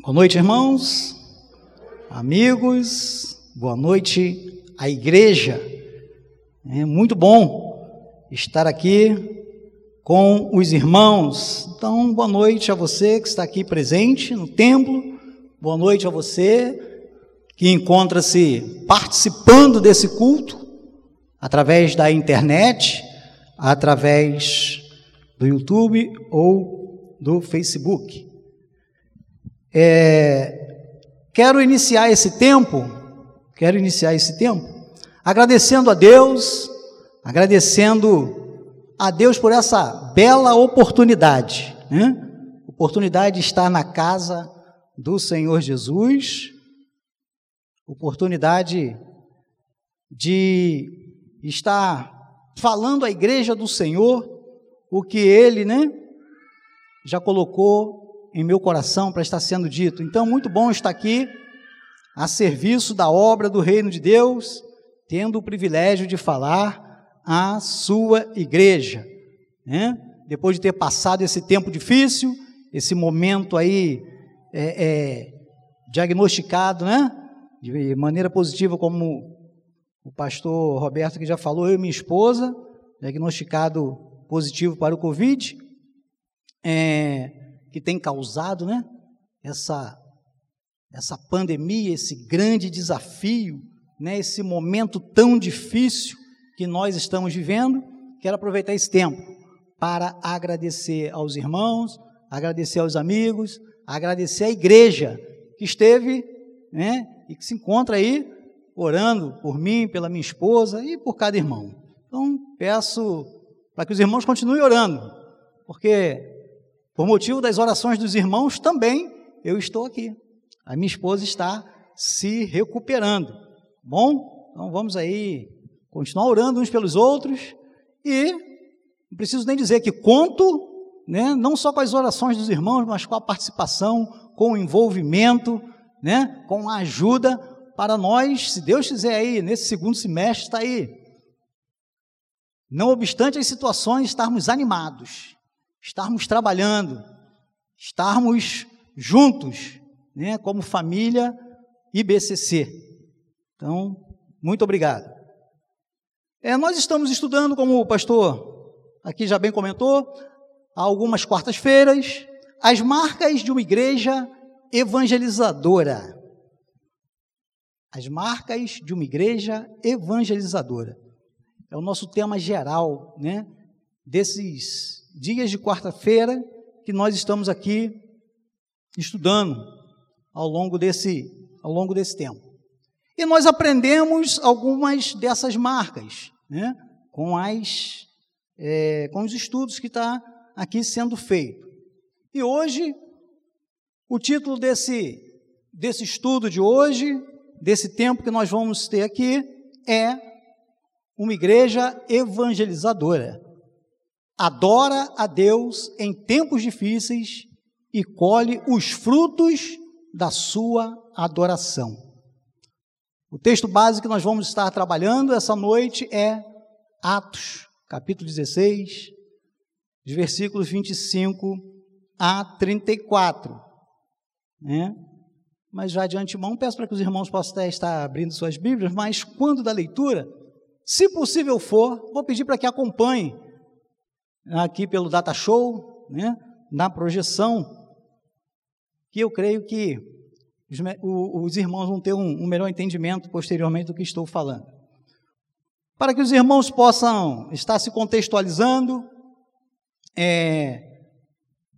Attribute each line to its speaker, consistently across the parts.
Speaker 1: Boa noite, irmãos, amigos, boa noite à igreja. É muito bom estar aqui com os irmãos. Então, boa noite a você que está aqui presente no templo, boa noite a você que encontra-se participando desse culto através da internet, através do YouTube ou do Facebook. É, quero iniciar esse tempo, quero iniciar esse tempo agradecendo a Deus, agradecendo a Deus por essa bela oportunidade, né? Oportunidade de estar na casa do Senhor Jesus, oportunidade de estar falando à igreja do Senhor o que ele, né, já colocou em meu coração para estar sendo dito. Então, muito bom estar aqui a serviço da obra do reino de Deus, tendo o privilégio de falar à sua igreja. Né? Depois de ter passado esse tempo difícil, esse momento aí é, é, diagnosticado, né? De maneira positiva, como o pastor Roberto que já falou, eu e minha esposa, diagnosticado positivo para o Covid. É, que tem causado, né? Essa essa pandemia, esse grande desafio, né? Esse momento tão difícil que nós estamos vivendo. Quero aproveitar esse tempo para agradecer aos irmãos, agradecer aos amigos, agradecer à igreja que esteve, né? E que se encontra aí orando por mim, pela minha esposa e por cada irmão. Então, peço para que os irmãos continuem orando, porque por motivo das orações dos irmãos, também eu estou aqui. A minha esposa está se recuperando. Bom, então vamos aí continuar orando uns pelos outros e não preciso nem dizer que conto, né, não só com as orações dos irmãos, mas com a participação, com o envolvimento, né, com a ajuda para nós, se Deus quiser aí, nesse segundo semestre, está aí. Não obstante as situações, estarmos animados, estarmos trabalhando, estarmos juntos, né, como família IBCC. Então, muito obrigado. É, nós estamos estudando, como o pastor aqui já bem comentou, há algumas quartas-feiras, as marcas de uma igreja evangelizadora. As marcas de uma igreja evangelizadora. É o nosso tema geral, né? Desses dias de quarta-feira que nós estamos aqui estudando ao longo desse, ao longo desse tempo. E nós aprendemos algumas dessas marcas, né, com, as, é, com os estudos que está aqui sendo feito. E hoje, o título desse, desse estudo de hoje, desse tempo que nós vamos ter aqui, é uma igreja evangelizadora adora a Deus em tempos difíceis e colhe os frutos da sua adoração. O texto básico que nós vamos estar trabalhando essa noite é Atos, capítulo 16, de versículos 25 a 34. Né? Mas já de antemão, peço para que os irmãos possam estar abrindo suas Bíblias, mas quando da leitura, se possível for, vou pedir para que acompanhem aqui pelo Data Show, né, na projeção, que eu creio que os, os irmãos vão ter um, um melhor entendimento posteriormente do que estou falando. Para que os irmãos possam estar se contextualizando, é,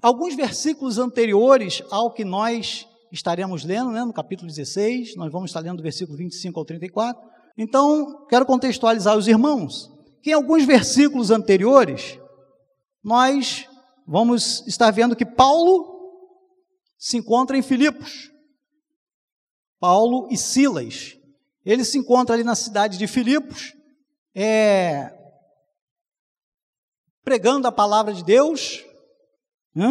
Speaker 1: alguns versículos anteriores ao que nós estaremos lendo, né, no capítulo 16, nós vamos estar lendo do versículo 25 ao 34. Então, quero contextualizar os irmãos que em alguns versículos anteriores nós vamos estar vendo que Paulo se encontra em Filipos. Paulo e Silas. Ele se encontra ali na cidade de Filipos, é, pregando a palavra de Deus, né,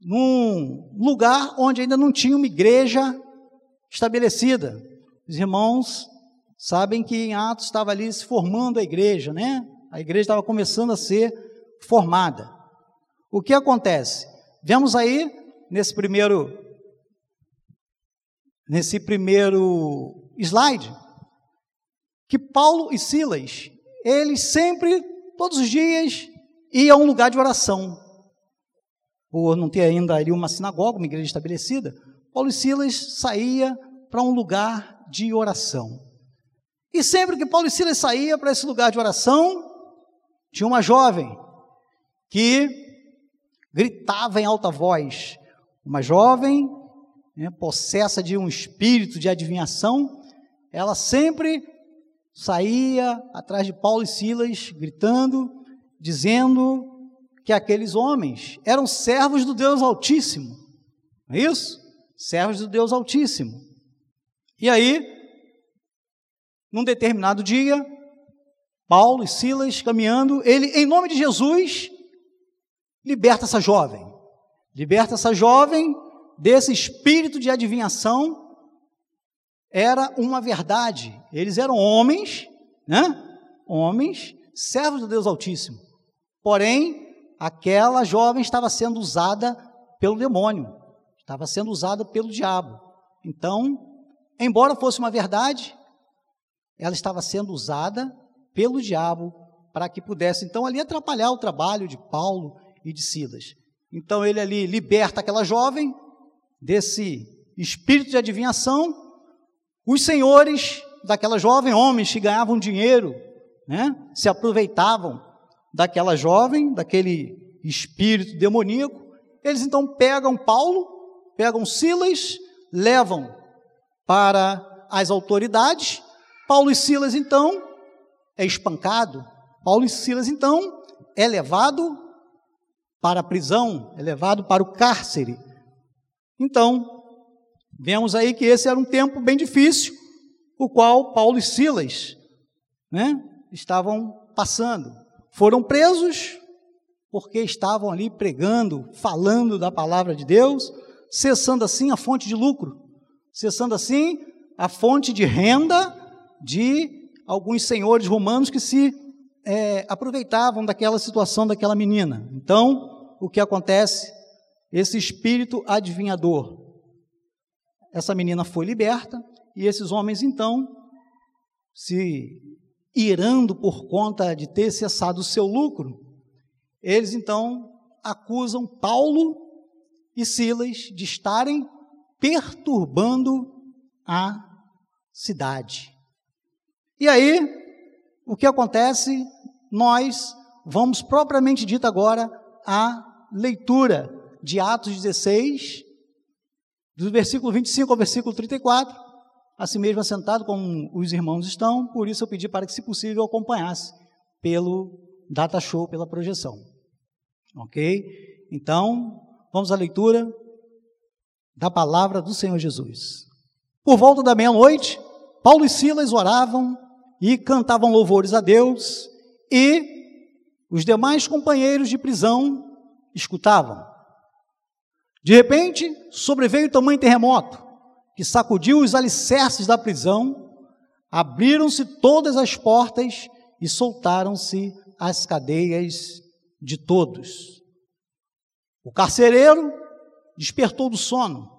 Speaker 1: num lugar onde ainda não tinha uma igreja estabelecida. Os irmãos sabem que em Atos estava ali se formando a igreja, né? A igreja estava começando a ser formada. O que acontece? Vemos aí nesse primeiro nesse primeiro slide que Paulo e Silas, eles sempre, todos os dias, iam a um lugar de oração. Por não ter ainda ali uma sinagoga, uma igreja estabelecida, Paulo e Silas saía para um lugar de oração. E sempre que Paulo e Silas saía para esse lugar de oração, tinha uma jovem que gritava em alta voz, uma jovem né, possessa de um espírito de adivinhação, ela sempre saía atrás de Paulo e Silas, gritando, dizendo que aqueles homens eram servos do Deus Altíssimo. Não é isso? Servos do Deus Altíssimo. E aí, num determinado dia, Paulo e Silas caminhando, ele, em nome de Jesus, liberta essa jovem. Liberta essa jovem desse espírito de adivinhação. Era uma verdade. Eles eram homens, né? Homens, servos do Deus Altíssimo. Porém, aquela jovem estava sendo usada pelo demônio, estava sendo usada pelo diabo. Então, embora fosse uma verdade, ela estava sendo usada pelo diabo para que pudesse então ali atrapalhar o trabalho de Paulo e de Silas. Então ele ali liberta aquela jovem desse espírito de adivinhação. Os senhores daquela jovem, homens que ganhavam dinheiro, né, se aproveitavam daquela jovem, daquele espírito demoníaco. Eles então pegam Paulo, pegam Silas, levam para as autoridades. Paulo e Silas então é espancado. Paulo e Silas, então, é levado para a prisão, é levado para o cárcere. Então, vemos aí que esse era um tempo bem difícil, o qual Paulo e Silas né, estavam passando. Foram presos porque estavam ali pregando, falando da palavra de Deus, cessando assim a fonte de lucro, cessando assim a fonte de renda de alguns senhores romanos que se é, aproveitavam daquela situação daquela menina. Então, o que acontece? Esse espírito adivinhador. Essa menina foi liberta e esses homens, então, se irando por conta de ter cessado o seu lucro, eles então acusam Paulo e Silas de estarem perturbando a cidade. E aí, o que acontece? Nós vamos propriamente dito agora à leitura de Atos 16, do versículo 25 ao versículo 34, assim mesmo assentado como os irmãos estão, por isso eu pedi para que, se possível, acompanhasse pelo data show, pela projeção. Ok? Então, vamos à leitura da palavra do Senhor Jesus. Por volta da meia-noite, Paulo e Silas oravam e cantavam louvores a Deus, e os demais companheiros de prisão escutavam. De repente, sobreveio tamanho terremoto que sacudiu os alicerces da prisão, abriram-se todas as portas e soltaram-se as cadeias de todos. O carcereiro despertou do sono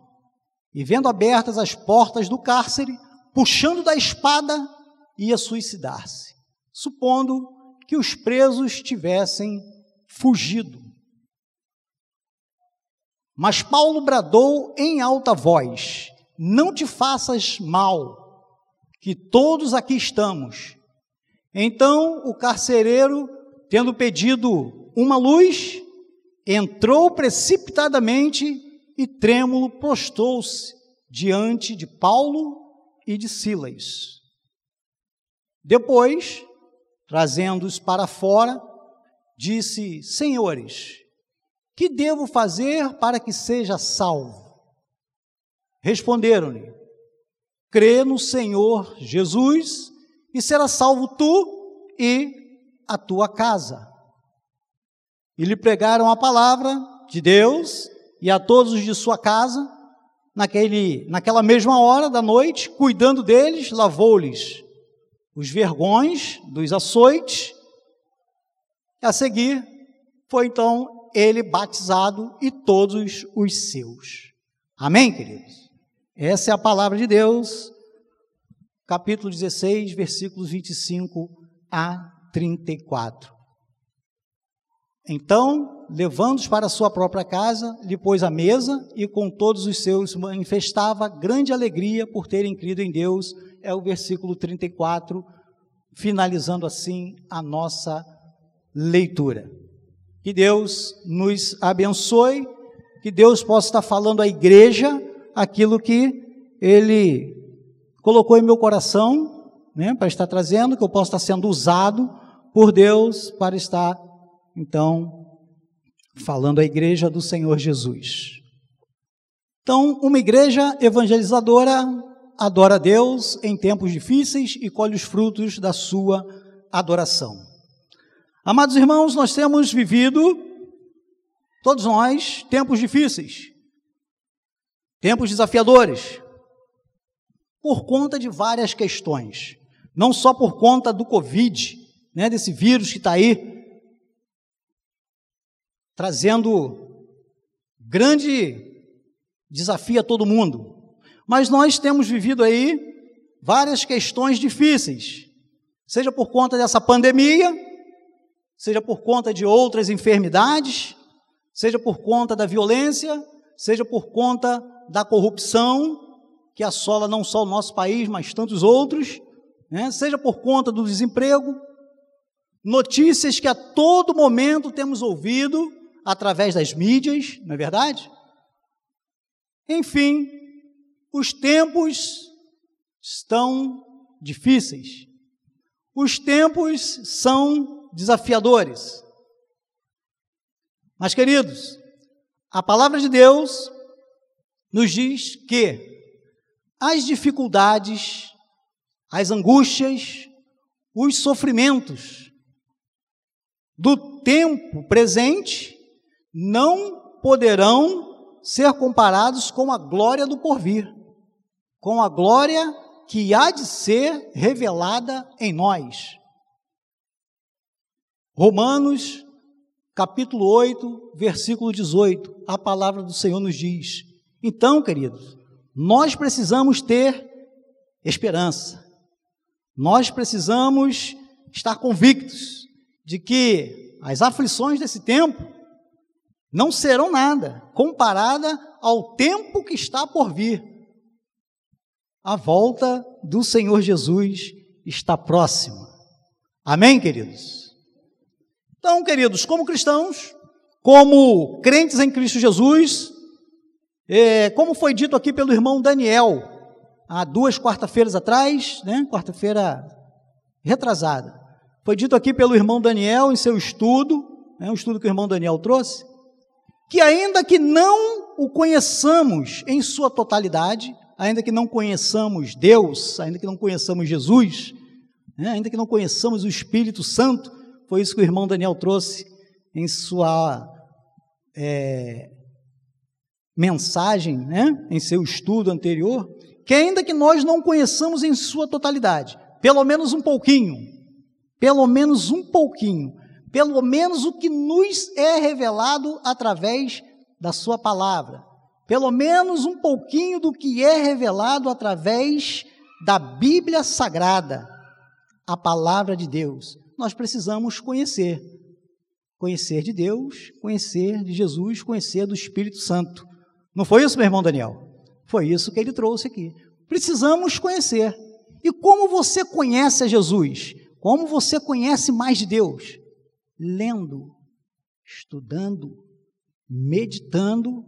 Speaker 1: e, vendo abertas as portas do cárcere, puxando da espada, ia suicidar-se, supondo que os presos tivessem fugido. Mas Paulo bradou em alta voz: Não te faças mal, que todos aqui estamos. Então o carcereiro, tendo pedido uma luz, entrou precipitadamente e trêmulo prostou-se diante de Paulo e de Silas. Depois, trazendo-os para fora, disse: Senhores, que devo fazer para que seja salvo? Responderam-lhe: Crê no Senhor Jesus e será salvo tu e a tua casa. E lhe pregaram a palavra de Deus e a todos os de sua casa. Naquele, naquela mesma hora da noite, cuidando deles, lavou-lhes os vergões dos açoites. A seguir, foi então ele batizado e todos os seus. Amém, queridos? Essa é a palavra de Deus, capítulo 16, versículos 25 a 34. Então, levando-os para sua própria casa, lhe pôs a mesa e com todos os seus manifestava grande alegria por terem crido em Deus. É o versículo 34, finalizando assim a nossa leitura. Que Deus nos abençoe, que Deus possa estar falando à igreja aquilo que Ele colocou em meu coração, né, para estar trazendo, que eu possa estar sendo usado por Deus para estar, então, falando à igreja do Senhor Jesus. Então, uma igreja evangelizadora adora a Deus em tempos difíceis e colhe os frutos da sua adoração. Amados irmãos, nós temos vivido, todos nós, tempos difíceis, tempos desafiadores, por conta de várias questões. Não só por conta do Covid, né, desse vírus que está aí, trazendo grande desafio a todo mundo. Mas nós temos vivido aí várias questões difíceis, seja por conta dessa pandemia, seja por conta de outras enfermidades, seja por conta da violência, seja por conta da corrupção que assola não só o nosso país, mas tantos outros, né? seja por conta do desemprego, notícias que a todo momento temos ouvido através das mídias, não é verdade? Enfim, os tempos estão difíceis. Os tempos são desafiadores. Mas, queridos, a palavra de Deus nos diz que as dificuldades, as angústias, os sofrimentos do tempo presente não poderão ser comparados com a glória do porvir, com a glória que há de ser revelada em nós. Romanos, capítulo 8, versículo 18, a palavra do Senhor nos diz: Então, queridos, nós precisamos ter esperança, nós precisamos estar convictos de que as aflições desse tempo não serão nada comparada ao tempo que está por vir. A volta do Senhor Jesus está próxima. Amém, queridos? Então, queridos, como cristãos, como crentes em Cristo Jesus, é, como foi dito aqui pelo irmão Daniel, há duas quarta-feiras atrás, né, quarta-feira retrasada, foi dito aqui pelo irmão Daniel em seu estudo, né, um estudo que o irmão Daniel trouxe, que ainda que não o conheçamos em sua totalidade, ainda que não conheçamos Deus, ainda que não conheçamos Jesus, né, ainda que não conheçamos o Espírito Santo, foi isso que o irmão Daniel trouxe em sua é, mensagem, né? em seu estudo anterior, que ainda que nós não conheçamos em sua totalidade, pelo menos um pouquinho, pelo menos um pouquinho, pelo menos o que nos é revelado através da sua palavra, pelo menos um pouquinho do que é revelado através da Bíblia Sagrada, a palavra de Deus nós precisamos conhecer. Conhecer de Deus, conhecer de Jesus, conhecer do Espírito Santo. Não foi isso, meu irmão Daniel? Foi isso que ele trouxe aqui. Precisamos conhecer. E como você conhece a Jesus? Como você conhece mais de Deus? Lendo, estudando, meditando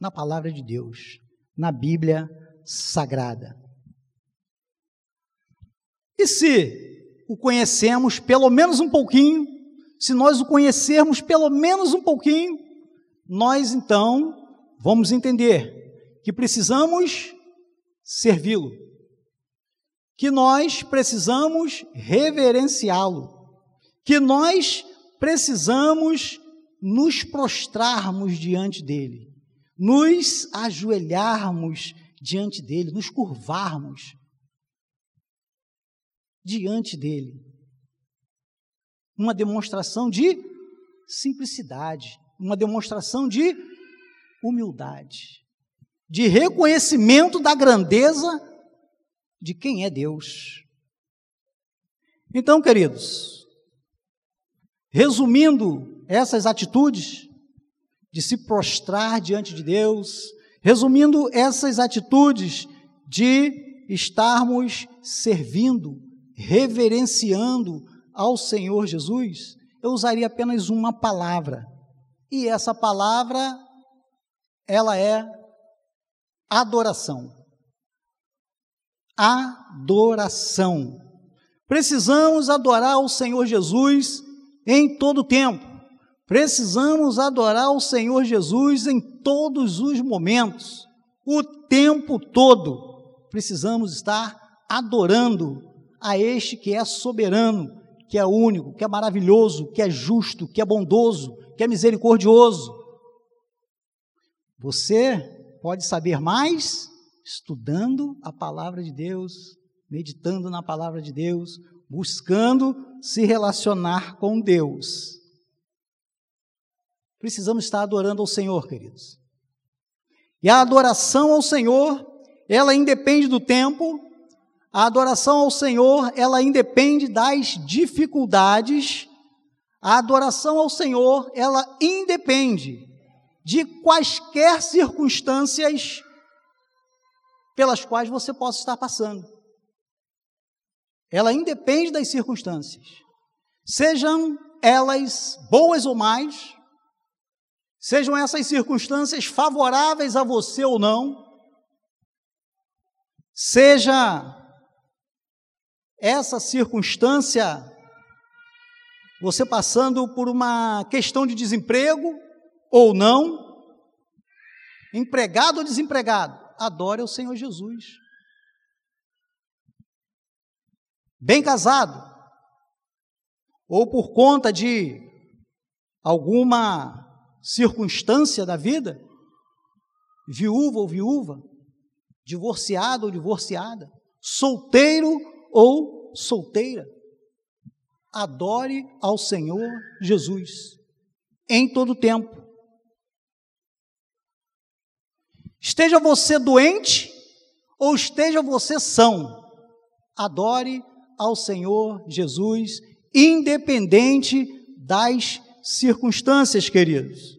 Speaker 1: na palavra de Deus, na Bíblia Sagrada. E se o conhecemos pelo menos um pouquinho, se nós o conhecermos pelo menos um pouquinho, nós então vamos entender que precisamos servi-lo, que nós precisamos reverenciá-lo, que nós precisamos nos prostrarmos diante dele, nos ajoelharmos diante dele, nos curvarmos diante dele. Uma demonstração de simplicidade, uma demonstração de humildade, de reconhecimento da grandeza de quem é Deus. Então, queridos, resumindo essas atitudes de se prostrar diante de Deus, resumindo essas atitudes de estarmos servindo, reverenciando ao Senhor Jesus, eu usaria apenas uma palavra. E essa palavra ela é adoração. Adoração. Precisamos adorar o Senhor Jesus em todo tempo. Precisamos adorar o Senhor Jesus em todos os momentos, o tempo todo. Precisamos estar adorando a este que é soberano, que é único, que é maravilhoso, que é justo, que é bondoso, que é misericordioso. Você pode saber mais estudando a palavra de Deus, meditando na palavra de Deus, buscando se relacionar com Deus. Precisamos estar adorando ao Senhor, queridos. E a adoração ao Senhor, ela independe do tempo, a adoração ao Senhor, ela independe das dificuldades, a adoração ao Senhor, ela independe de quaisquer circunstâncias pelas quais você possa estar passando. Ela independe das circunstâncias, sejam elas boas ou mais, sejam essas circunstâncias favoráveis a você ou não, seja essa circunstância você passando por uma questão de desemprego, ou não, empregado ou desempregado, adore ao Senhor Jesus. Bem casado, ou por conta de alguma circunstância da vida, viúva ou viúva, divorciado ou divorciada, solteiro ou solteira, adore ao Senhor Jesus em todo tempo. Esteja você doente ou esteja você são, adore ao Senhor Jesus, independente das circunstâncias, queridos.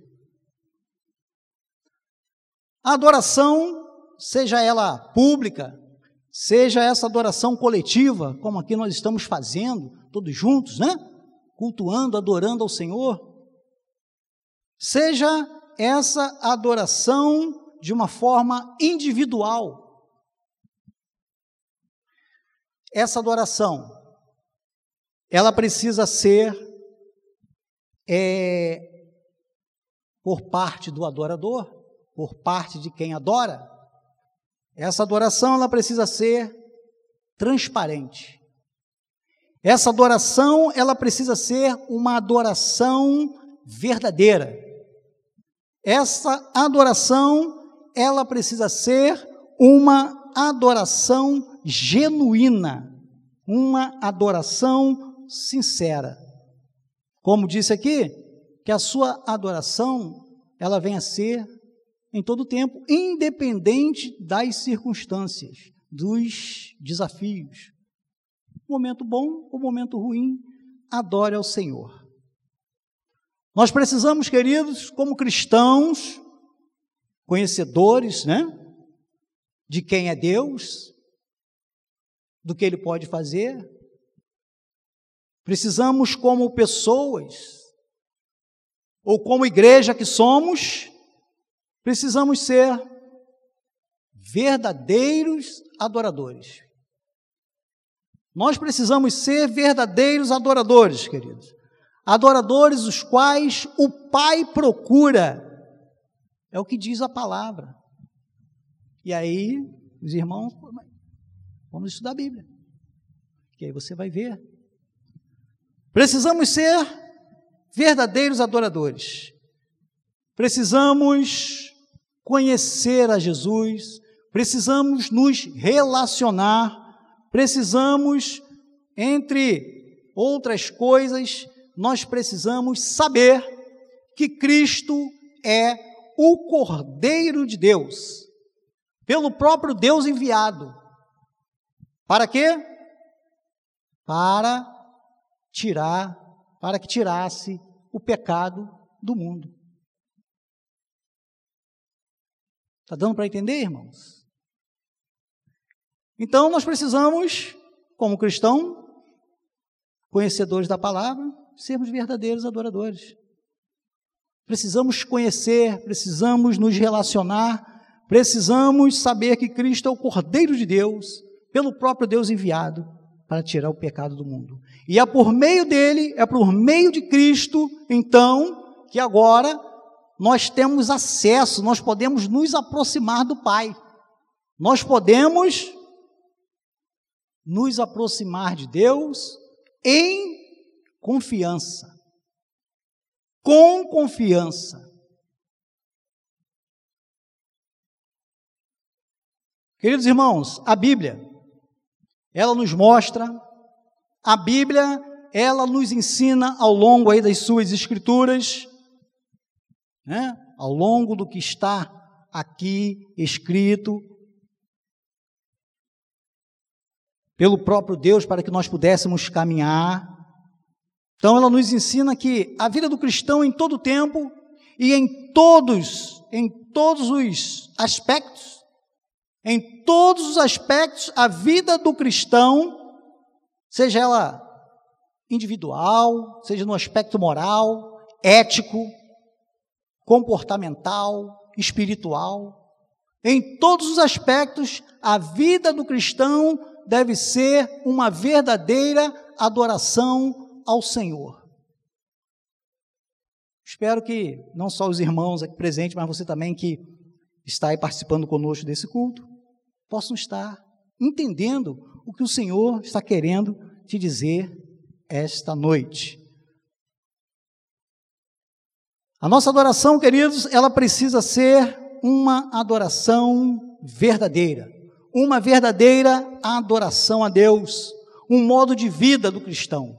Speaker 1: A adoração, seja ela pública, seja essa adoração coletiva, como aqui nós estamos fazendo, todos juntos, né? Cultuando, adorando ao Senhor, seja essa adoração de uma forma individual. Essa adoração, ela precisa ser é, por parte do adorador, por parte de quem adora. Essa adoração, ela precisa ser transparente. Essa adoração, ela precisa ser uma adoração verdadeira. Essa adoração, ela precisa ser uma adoração genuína, uma adoração sincera. Como disse aqui, que a sua adoração ela venha a ser em todo tempo, independente das circunstâncias, dos desafios. Momento bom ou momento ruim, adore ao Senhor. Nós precisamos, queridos, como cristãos, conhecedores, né? De quem é Deus, do que Ele pode fazer. Precisamos, como pessoas, ou como igreja que somos, precisamos ser verdadeiros adoradores. Nós precisamos ser verdadeiros adoradores, queridos. Adoradores os quais o Pai procura é o que diz a palavra. E aí, os irmãos, vamos estudar a Bíblia. Que aí você vai ver. Precisamos ser verdadeiros adoradores. Precisamos conhecer a Jesus, precisamos nos relacionar, precisamos, entre outras coisas, nós precisamos saber que Cristo é o Cordeiro de Deus, pelo próprio Deus enviado. Para quê? Para tirar, para que tirasse o pecado do mundo. Está dando para entender, irmãos? Então nós precisamos, como cristão, conhecedores da palavra, sermos verdadeiros adoradores. Precisamos conhecer, precisamos nos relacionar, precisamos saber que Cristo é o Cordeiro de Deus, pelo próprio Deus enviado para tirar o pecado do mundo. E é por meio dele, é por meio de Cristo, então, que agora nós temos acesso, nós podemos nos aproximar do Pai. Nós podemos nos aproximar de Deus em confiança. Com confiança. Queridos irmãos, a Bíblia, ela nos mostra, a Bíblia, ela nos ensina ao longo aí das suas escrituras, né? ao longo do que está aqui escrito pelo próprio Deus para que nós pudéssemos caminhar. Então ela nos ensina que a vida do cristão em todo tempo e em todos, em todos os aspectos, em todos os aspectos, a vida do cristão, seja ela individual, seja no aspecto moral, ético, comportamental, espiritual. Em todos os aspectos, a vida do cristão deve ser uma verdadeira adoração ao Senhor. Espero que não só os irmãos aqui presentes, mas você também que está aí participando conosco desse culto, possam estar entendendo o que o Senhor está querendo te dizer esta noite. A nossa adoração, queridos, ela precisa ser uma adoração verdadeira, uma verdadeira adoração a Deus, um modo de vida do cristão.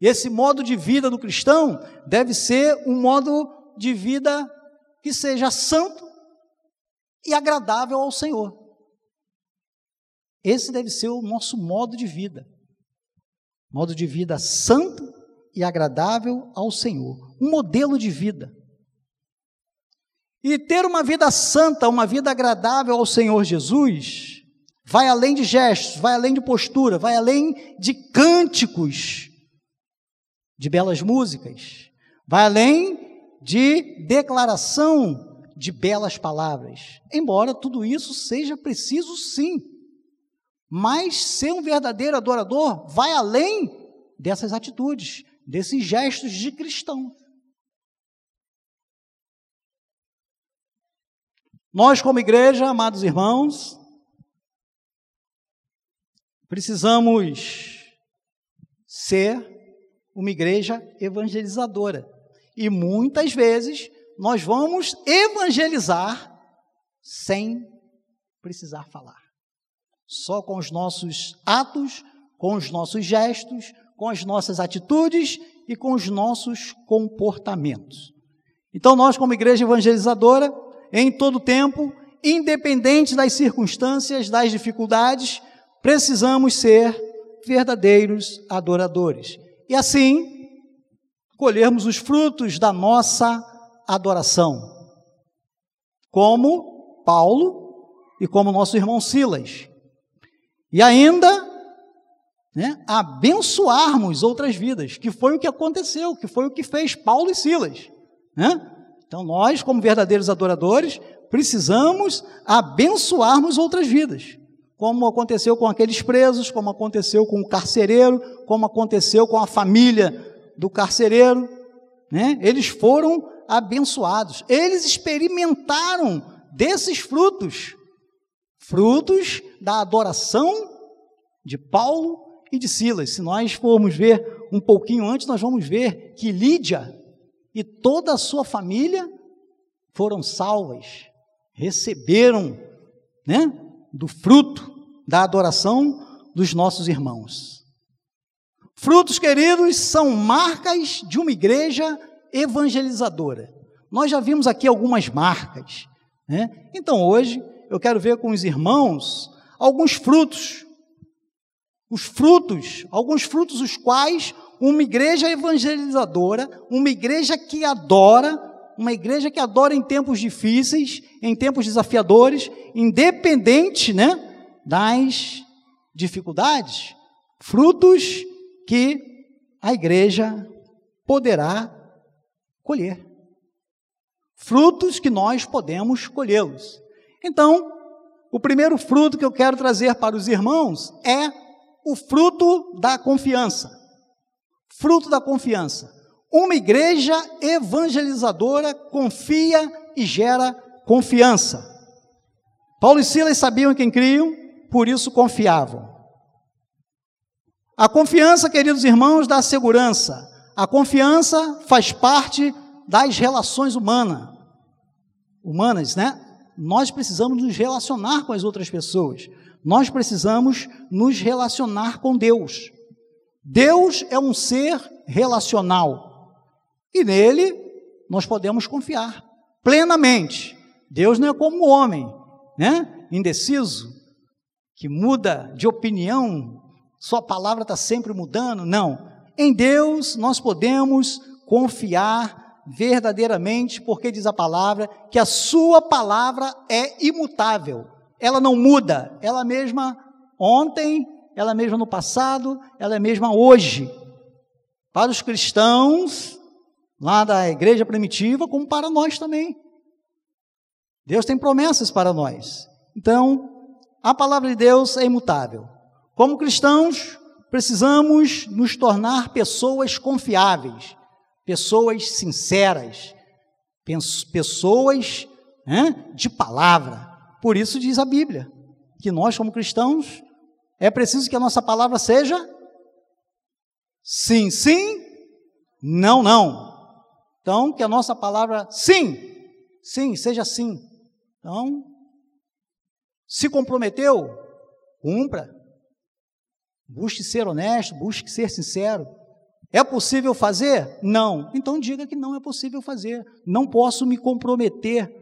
Speaker 1: Esse modo de vida do cristão deve ser um modo de vida que seja santo e agradável ao Senhor. Esse deve ser o nosso modo de vida. Modo de vida santo e agradável ao Senhor, um modelo de vida. E ter uma vida santa, uma vida agradável ao Senhor Jesus, vai além de gestos, vai além de postura, vai além de cânticos, de belas músicas, vai além de declaração de belas palavras. Embora tudo isso seja preciso sim, mas ser um verdadeiro adorador vai além dessas atitudes, desses gestos de cristão. Nós, como igreja, amados irmãos, precisamos ser uma igreja evangelizadora. E muitas vezes nós vamos evangelizar sem precisar falar. Só com os nossos atos, com os nossos gestos, com as nossas atitudes e com os nossos comportamentos. Então, nós, como igreja evangelizadora, em todo tempo, independente das circunstâncias, das dificuldades, precisamos ser verdadeiros adoradores. E assim, colhermos os frutos da nossa adoração. Como Paulo e como nosso irmão Silas. E ainda né, abençoarmos outras vidas, que foi o que aconteceu, que foi o que fez Paulo e Silas. Né? Então, nós, como verdadeiros adoradores, precisamos abençoarmos outras vidas, como aconteceu com aqueles presos, como aconteceu com o carcereiro, como aconteceu com a família do carcereiro. Né? Eles foram abençoados, eles experimentaram desses frutos frutos da adoração de Paulo e de Silas. Se nós formos ver um pouquinho antes, nós vamos ver que Lídia e toda a sua família foram salvas, receberam, né, do fruto da adoração dos nossos irmãos. Frutos, queridos, são marcas de uma igreja evangelizadora. Nós já vimos aqui algumas marcas. Né? Então hoje eu quero ver com os irmãos alguns frutos. Os frutos, alguns frutos os quais uma igreja evangelizadora, uma igreja que adora, uma igreja que adora em tempos difíceis, em tempos desafiadores, independente, né, das dificuldades, frutos que a igreja poderá colher. Frutos que nós podemos colhê-los. Então, o primeiro fruto que eu quero trazer para os irmãos é o fruto da confiança. Fruto da confiança. Uma igreja evangelizadora confia e gera confiança. Paulo e Silas sabiam em quem criam, por isso confiavam. A confiança, queridos irmãos, dá segurança. A confiança faz parte das relações humanas. Humanas, né? Nós precisamos nos relacionar com as outras pessoas. Nós precisamos nos relacionar com Deus. Deus é um ser relacional. E nele nós podemos confiar plenamente. Deus não é como o homem, né? Indeciso, que muda de opinião sua palavra está sempre mudando. Não. Em Deus nós podemos confiar verdadeiramente, porque diz a palavra que a sua palavra é imutável. Ela não muda, ela mesma ontem, ela mesma no passado, ela é mesma hoje. Para os cristãos lá da igreja primitiva, como para nós também. Deus tem promessas para nós. Então, a palavra de Deus é imutável. Como cristãos, precisamos nos tornar pessoas confiáveis, pessoas sinceras, pessoas né, de palavra. Por isso diz a Bíblia que nós, como cristãos, é preciso que a nossa palavra seja sim, sim, não, não. Então, que a nossa palavra sim, sim, seja sim. Então, se comprometeu, cumpra. Busque ser honesto, busque ser sincero. É possível fazer? Não. Então diga que não é possível fazer. Não posso me comprometer.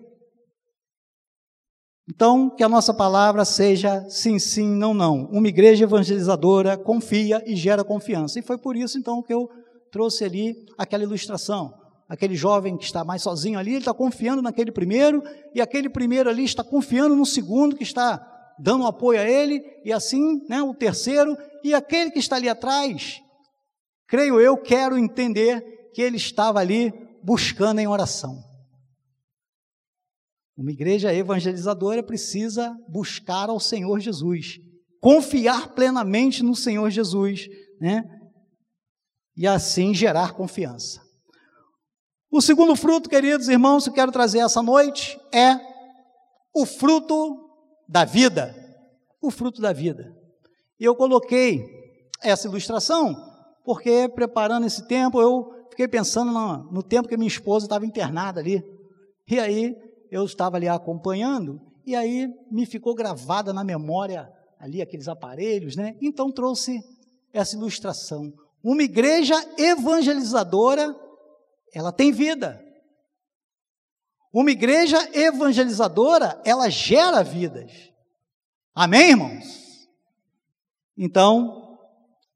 Speaker 1: Então, que a nossa palavra seja sim, sim, não, não. Uma igreja evangelizadora confia e gera confiança. E foi por isso, então, que eu trouxe ali aquela ilustração. Aquele jovem que está mais sozinho ali, ele está confiando naquele primeiro, e aquele primeiro ali está confiando no segundo que está dando apoio a ele, e assim, né, o terceiro, e aquele que está ali atrás, creio eu, quero entender que ele estava ali buscando em oração. Uma igreja evangelizadora precisa buscar ao Senhor Jesus, confiar plenamente no Senhor Jesus, né? E assim gerar confiança. O segundo fruto, queridos irmãos, que eu quero trazer essa noite é o fruto da vida. O fruto da vida. E eu coloquei essa ilustração porque, preparando esse tempo, eu fiquei pensando no, no tempo que minha esposa estava internada ali. E aí eu estava ali acompanhando, e aí me ficou gravada na memória ali aqueles aparelhos, né? Então trouxe essa ilustração. Uma igreja evangelizadora, ela tem vida. Uma igreja evangelizadora, ela gera vidas. Amém, irmãos? Então,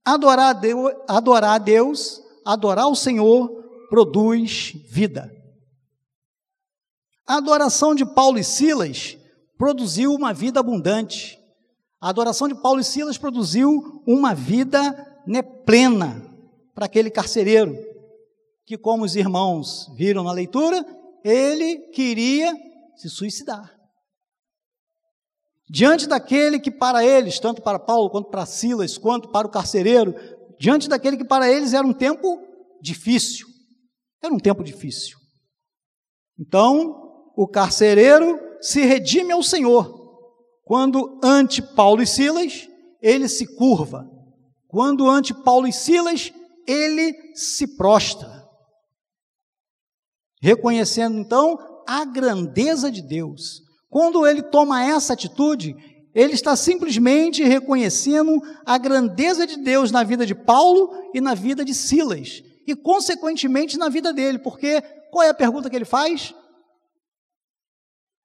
Speaker 1: adorar a Deus, adorar, a Deus, adorar o Senhor, produz vida. A adoração de Paulo e Silas produziu uma vida abundante. A adoração de Paulo e Silas produziu uma vida né, plena para aquele carcereiro, que, como os irmãos viram na leitura, ele queria se suicidar. Diante daquele que para eles, tanto para Paulo quanto para Silas, quanto para o carcereiro, diante daquele que para eles era um tempo difícil. Era um tempo difícil. Então, o carcereiro se redime ao Senhor. Quando ante Paulo e Silas, ele se curva. Quando ante Paulo e Silas, ele se prostra. Reconhecendo então a grandeza de Deus, quando ele toma essa atitude, ele está simplesmente reconhecendo a grandeza de Deus na vida de Paulo e na vida de Silas. e, consequentemente, na vida dele, porque qual é a pergunta que ele faz?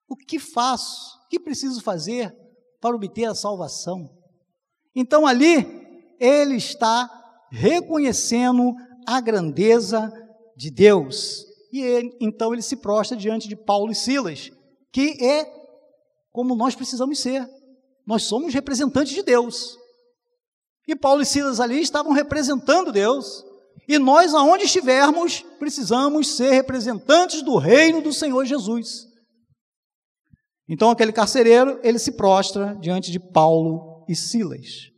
Speaker 1: O que faço? O que preciso fazer para obter a salvação? Então, ali, ele está reconhecendo a grandeza de Deus. E ele, então ele se prostra diante de Paulo e Silas, que é como nós precisamos ser. Nós somos representantes de Deus. E Paulo e Silas ali estavam representando Deus. E nós, aonde estivermos, precisamos ser representantes do reino do Senhor Jesus. Então, aquele carcereiro, ele se prostra diante de Paulo e Silas.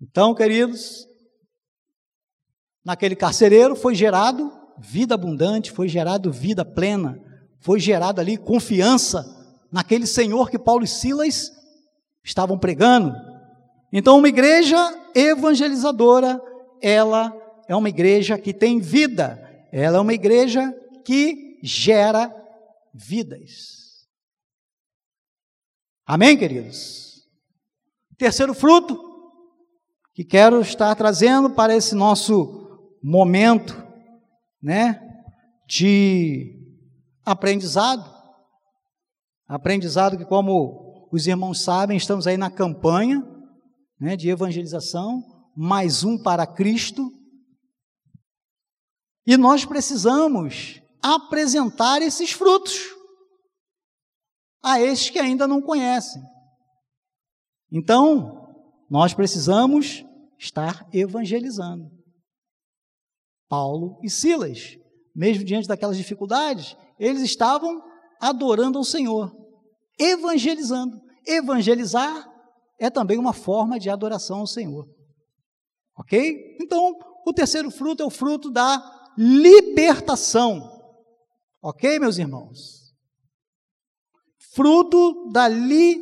Speaker 1: Então, queridos, naquele carcereiro foi gerado vida abundante, foi gerado vida plena, foi gerado ali confiança naquele Senhor que Paulo e Silas estavam pregando. Então, uma igreja evangelizadora, ela é uma igreja que tem vida, ela é uma igreja que gera vidas. Amém, queridos? Terceiro fruto que quero estar trazendo para esse nosso momento, né, de aprendizado. Aprendizado que, como os irmãos sabem, estamos aí na campanha né, de evangelização, mais um para Cristo. E nós precisamos apresentar esses frutos a estes que ainda não conhecem. Então, nós precisamos estar evangelizando. Paulo e Silas, mesmo diante daquelas dificuldades, eles estavam adorando ao Senhor, evangelizando. Evangelizar é também uma forma de adoração ao Senhor. Ok? Então, o terceiro fruto é o fruto da libertação. Ok, meus irmãos? fruto da libertação.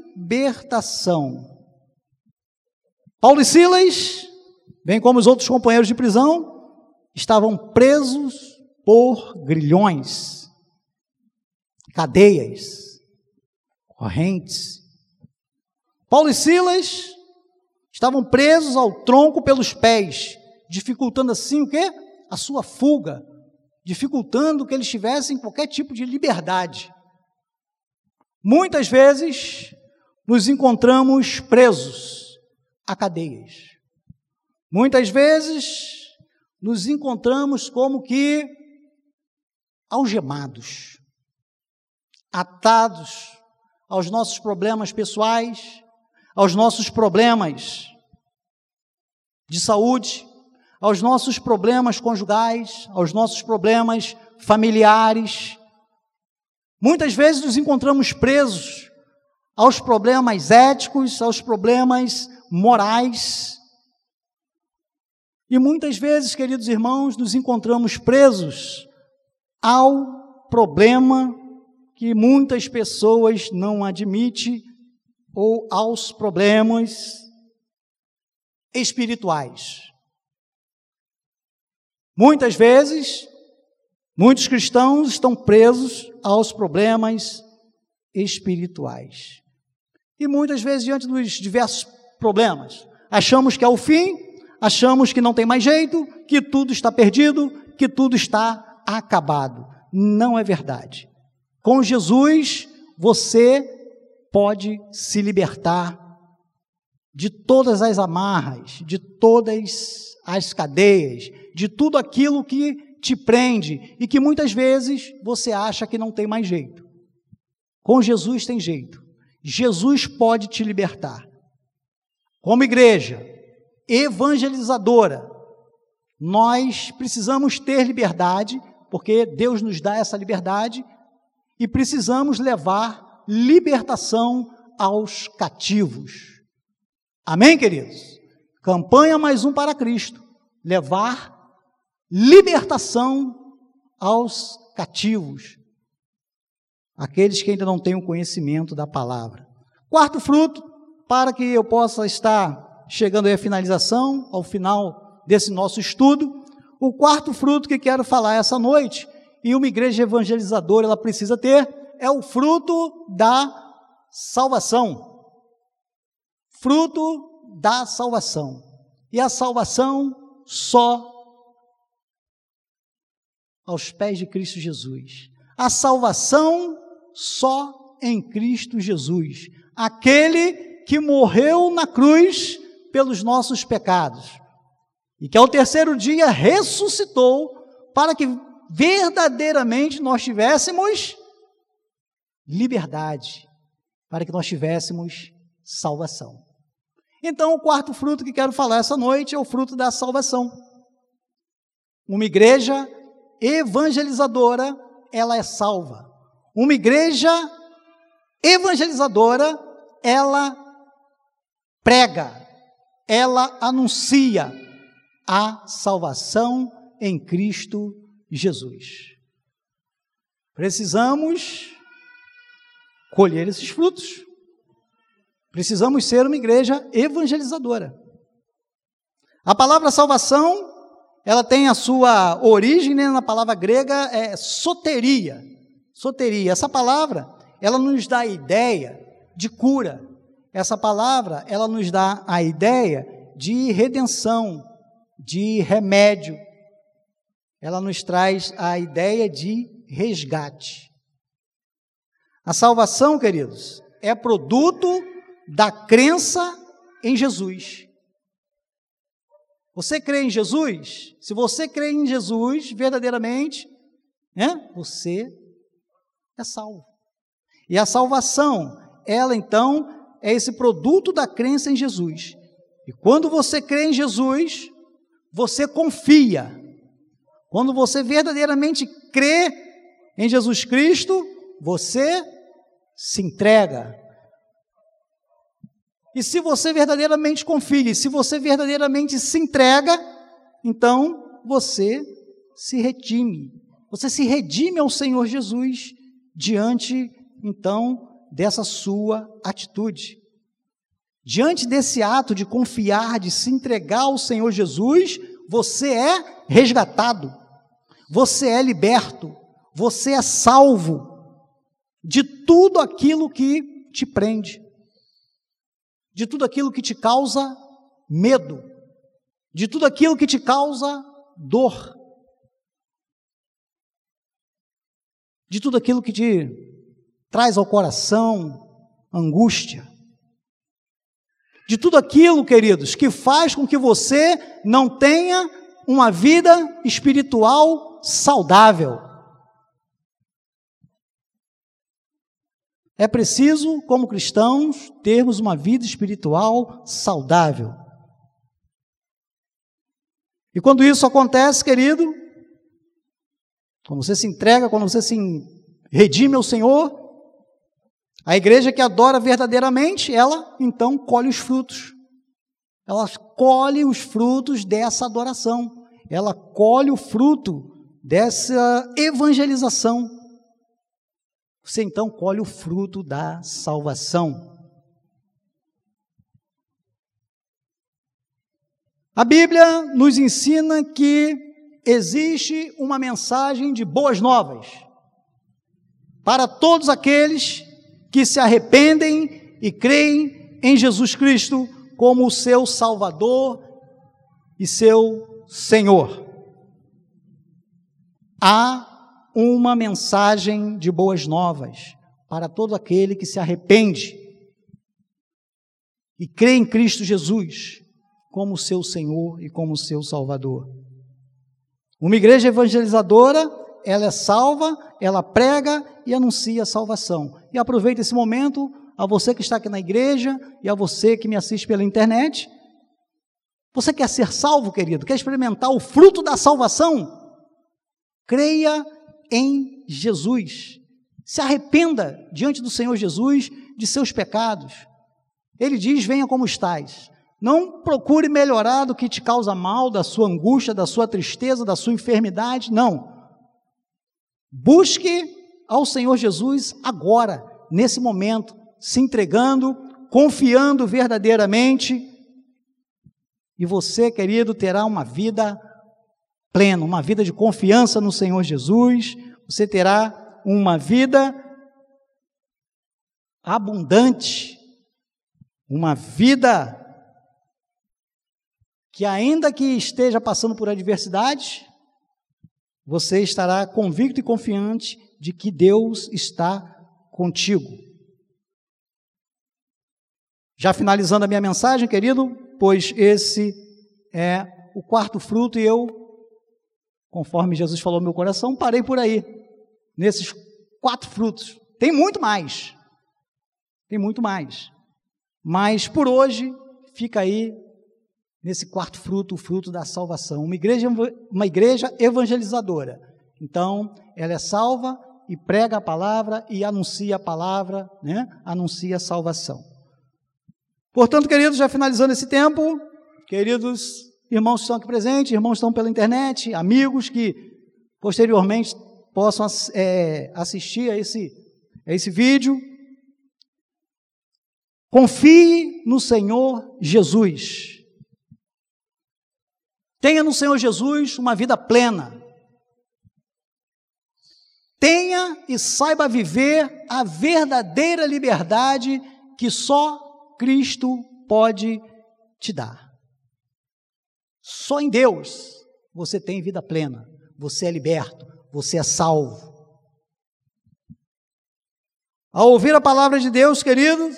Speaker 1: Paulo e Silas, bem como os outros companheiros de prisão, estavam presos por grilhões, cadeias, correntes. Paulo e Silas estavam presos ao tronco pelos pés, dificultando assim o quê? A sua fuga, dificultando que eles tivessem qualquer tipo de liberdade. Muitas vezes nos encontramos presos a cadeias. Muitas vezes nos encontramos como que algemados, atados aos nossos problemas pessoais, aos nossos problemas de saúde, aos nossos problemas conjugais, aos nossos problemas familiares, Muitas vezes nos encontramos presos aos problemas éticos, aos problemas morais. E muitas vezes, queridos irmãos, nos encontramos presos ao problema que muitas pessoas não admitem ou aos problemas espirituais. Muitas vezes Muitos cristãos estão presos aos problemas espirituais. E muitas vezes, diante dos diversos problemas, achamos que é o fim, achamos que não tem mais jeito, que tudo está perdido, que tudo está acabado. Não é verdade. Com Jesus, você pode se libertar de todas as amarras, de todas as cadeias, de tudo aquilo que te prende e que muitas vezes você acha que não tem mais jeito. Com Jesus tem jeito. Jesus pode te libertar. Como igreja evangelizadora, nós precisamos ter liberdade, porque Deus nos dá essa liberdade, e precisamos levar libertação aos cativos. Amém, queridos? Campanha mais um para Cristo. Levar libertação aos cativos, aqueles que ainda não têm o conhecimento da palavra. Quarto fruto, para que eu possa estar chegando aí à finalização, ao final desse nosso estudo, o quarto fruto que quero falar essa noite, e uma igreja evangelizadora ela precisa ter, é o fruto da salvação. Fruto da salvação. E a salvação só aos pés de Cristo Jesus. A salvação só em Cristo Jesus, aquele que morreu na cruz pelos nossos pecados e que ao terceiro dia ressuscitou para que verdadeiramente nós tivéssemos liberdade, para que nós tivéssemos salvação. Então, o quarto fruto que quero falar essa noite é o fruto da salvação. Uma igreja evangelizadora, ela é salva. Uma igreja evangelizadora, ela prega, ela anuncia a salvação em Cristo Jesus. Precisamos colher esses frutos. Precisamos ser uma igreja evangelizadora. A palavra salvação, ela tem a sua origem né, na palavra grega é soteria. Soteria. Essa palavra, ela nos dá a ideia de cura. Essa palavra, ela nos dá a ideia de redenção, de remédio. Ela nos traz a ideia de resgate. A salvação, queridos, é produto da crença em Jesus. Você crê em Jesus? Se você crê em Jesus verdadeiramente, né, você é salvo. E a salvação, ela então é esse produto da crença em Jesus. E quando você crê em Jesus, você confia. Quando você verdadeiramente crê em Jesus Cristo, você se entrega. E se você verdadeiramente confia, se você verdadeiramente se entrega, então você se redime. Você se redime ao Senhor Jesus diante, então, dessa sua atitude. Diante desse ato de confiar, de se entregar ao Senhor Jesus, você é resgatado, você é liberto, você é salvo de tudo aquilo que te prende, de tudo aquilo que te causa medo, de tudo aquilo que te causa dor, de tudo aquilo que te traz ao coração angústia de tudo aquilo, queridos, que faz com que você não tenha uma vida espiritual saudável. É preciso, como cristãos, termos uma vida espiritual saudável. E quando isso acontece, querido, quando você se entrega, quando você se redime ao Senhor, a igreja que adora verdadeiramente, ela então colhe os frutos. Ela colhe os frutos dessa adoração. Ela colhe o fruto dessa evangelização. Você então colhe o fruto da salvação. A Bíblia nos ensina que existe uma mensagem de boas novas para todos aqueles que se arrependem e creem em Jesus Cristo como o seu Salvador e seu Senhor. Há uma mensagem de boas novas para todo aquele que se arrepende e crê em Cristo Jesus como seu Senhor e como seu Salvador. Uma igreja evangelizadora, ela é salva, ela prega e anuncia a salvação. E aproveita esse momento, a você que está aqui na igreja e a você que me assiste pela internet. Você quer ser salvo, querido? Quer experimentar o fruto da salvação? Creia em Jesus. Se arrependa diante do Senhor Jesus de seus pecados. Ele diz: Venha como estás. Não procure melhorar do que te causa mal, da sua angústia, da sua tristeza, da sua enfermidade. Não. Busque ao Senhor Jesus agora, nesse momento, se entregando, confiando verdadeiramente. E você, querido, terá uma vida plena, uma vida de confiança no Senhor Jesus. Você terá uma vida abundante, uma vida que, ainda que esteja passando por adversidade, você estará convicto e confiante de que Deus está contigo. Já finalizando a minha mensagem, querido, pois esse é o quarto fruto e eu, conforme Jesus falou no meu coração, parei por aí, nesses quatro frutos. Tem muito mais. Tem muito mais. Mas por hoje fica aí nesse quarto fruto, o fruto da salvação. Uma igreja, uma igreja evangelizadora. Então, ela é salva e prega a palavra e anuncia a palavra, né? Anuncia a salvação. Portanto, queridos, já finalizando esse tempo, queridos irmãos que estão aqui presentes, irmãos que estão pela internet, amigos que posteriormente possam é, assistir a esse, a esse vídeo, confie no Senhor Jesus. Tenha no Senhor Jesus uma vida plena. Tenha e saiba viver a verdadeira liberdade que só Cristo pode te dar. Só em Deus você tem vida plena, você é liberto, você é salvo. Ao ouvir a palavra de Deus, queridos,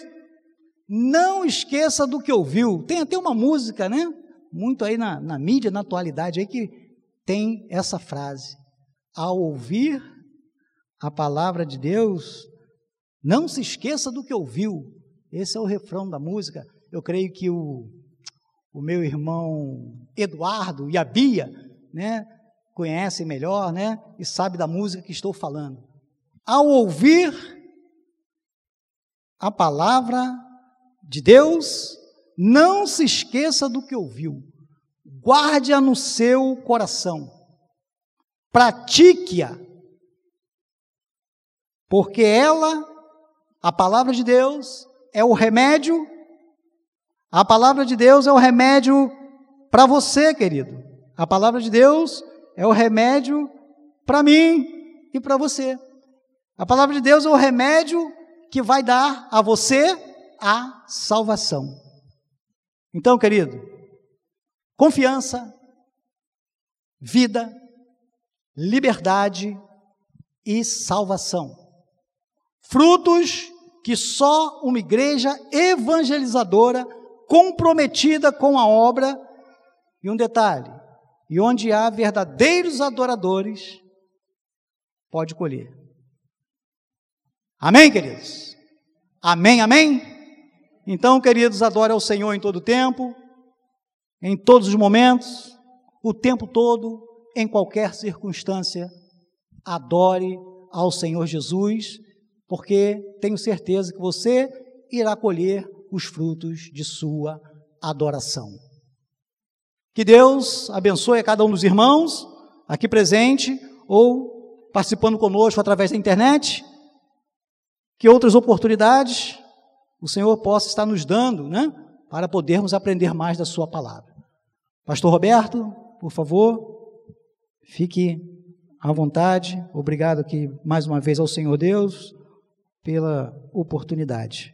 Speaker 1: não esqueça do que ouviu. Tem até uma música, né? Muito aí na, na mídia, na atualidade, aí que tem essa frase. Ao ouvir a palavra de Deus, não se esqueça do que ouviu, esse é o refrão da música. Eu creio que o, o meu irmão Eduardo e a Bia, né, conhecem melhor, né, e sabe da música que estou falando. Ao ouvir a palavra de Deus, não se esqueça do que ouviu. Guarde-a no seu coração. Pratique-a. Porque ela, a palavra de Deus, é o remédio, a palavra de Deus é o remédio para você, querido. A palavra de Deus é o remédio para mim e para você. A palavra de Deus é o remédio que vai dar a você a salvação. Então, querido, confiança, vida, liberdade e salvação. Frutos que só uma igreja evangelizadora, comprometida com a obra, e um detalhe, e onde há verdadeiros adoradores, pode colher. Amém, queridos? Amém, amém? Então, queridos, adore ao Senhor em todo tempo, em todos os momentos, o tempo todo, em qualquer circunstância, adore ao Senhor Jesus porque tenho certeza que você irá colher os frutos de sua adoração. Que Deus abençoe a cada um dos irmãos aqui presente ou participando conosco através da internet. Que outras oportunidades o Senhor possa estar nos dando, né, para podermos aprender mais da sua palavra. Pastor Roberto, por favor, fique à vontade. Obrigado aqui mais uma vez ao Senhor Deus pela oportunidade.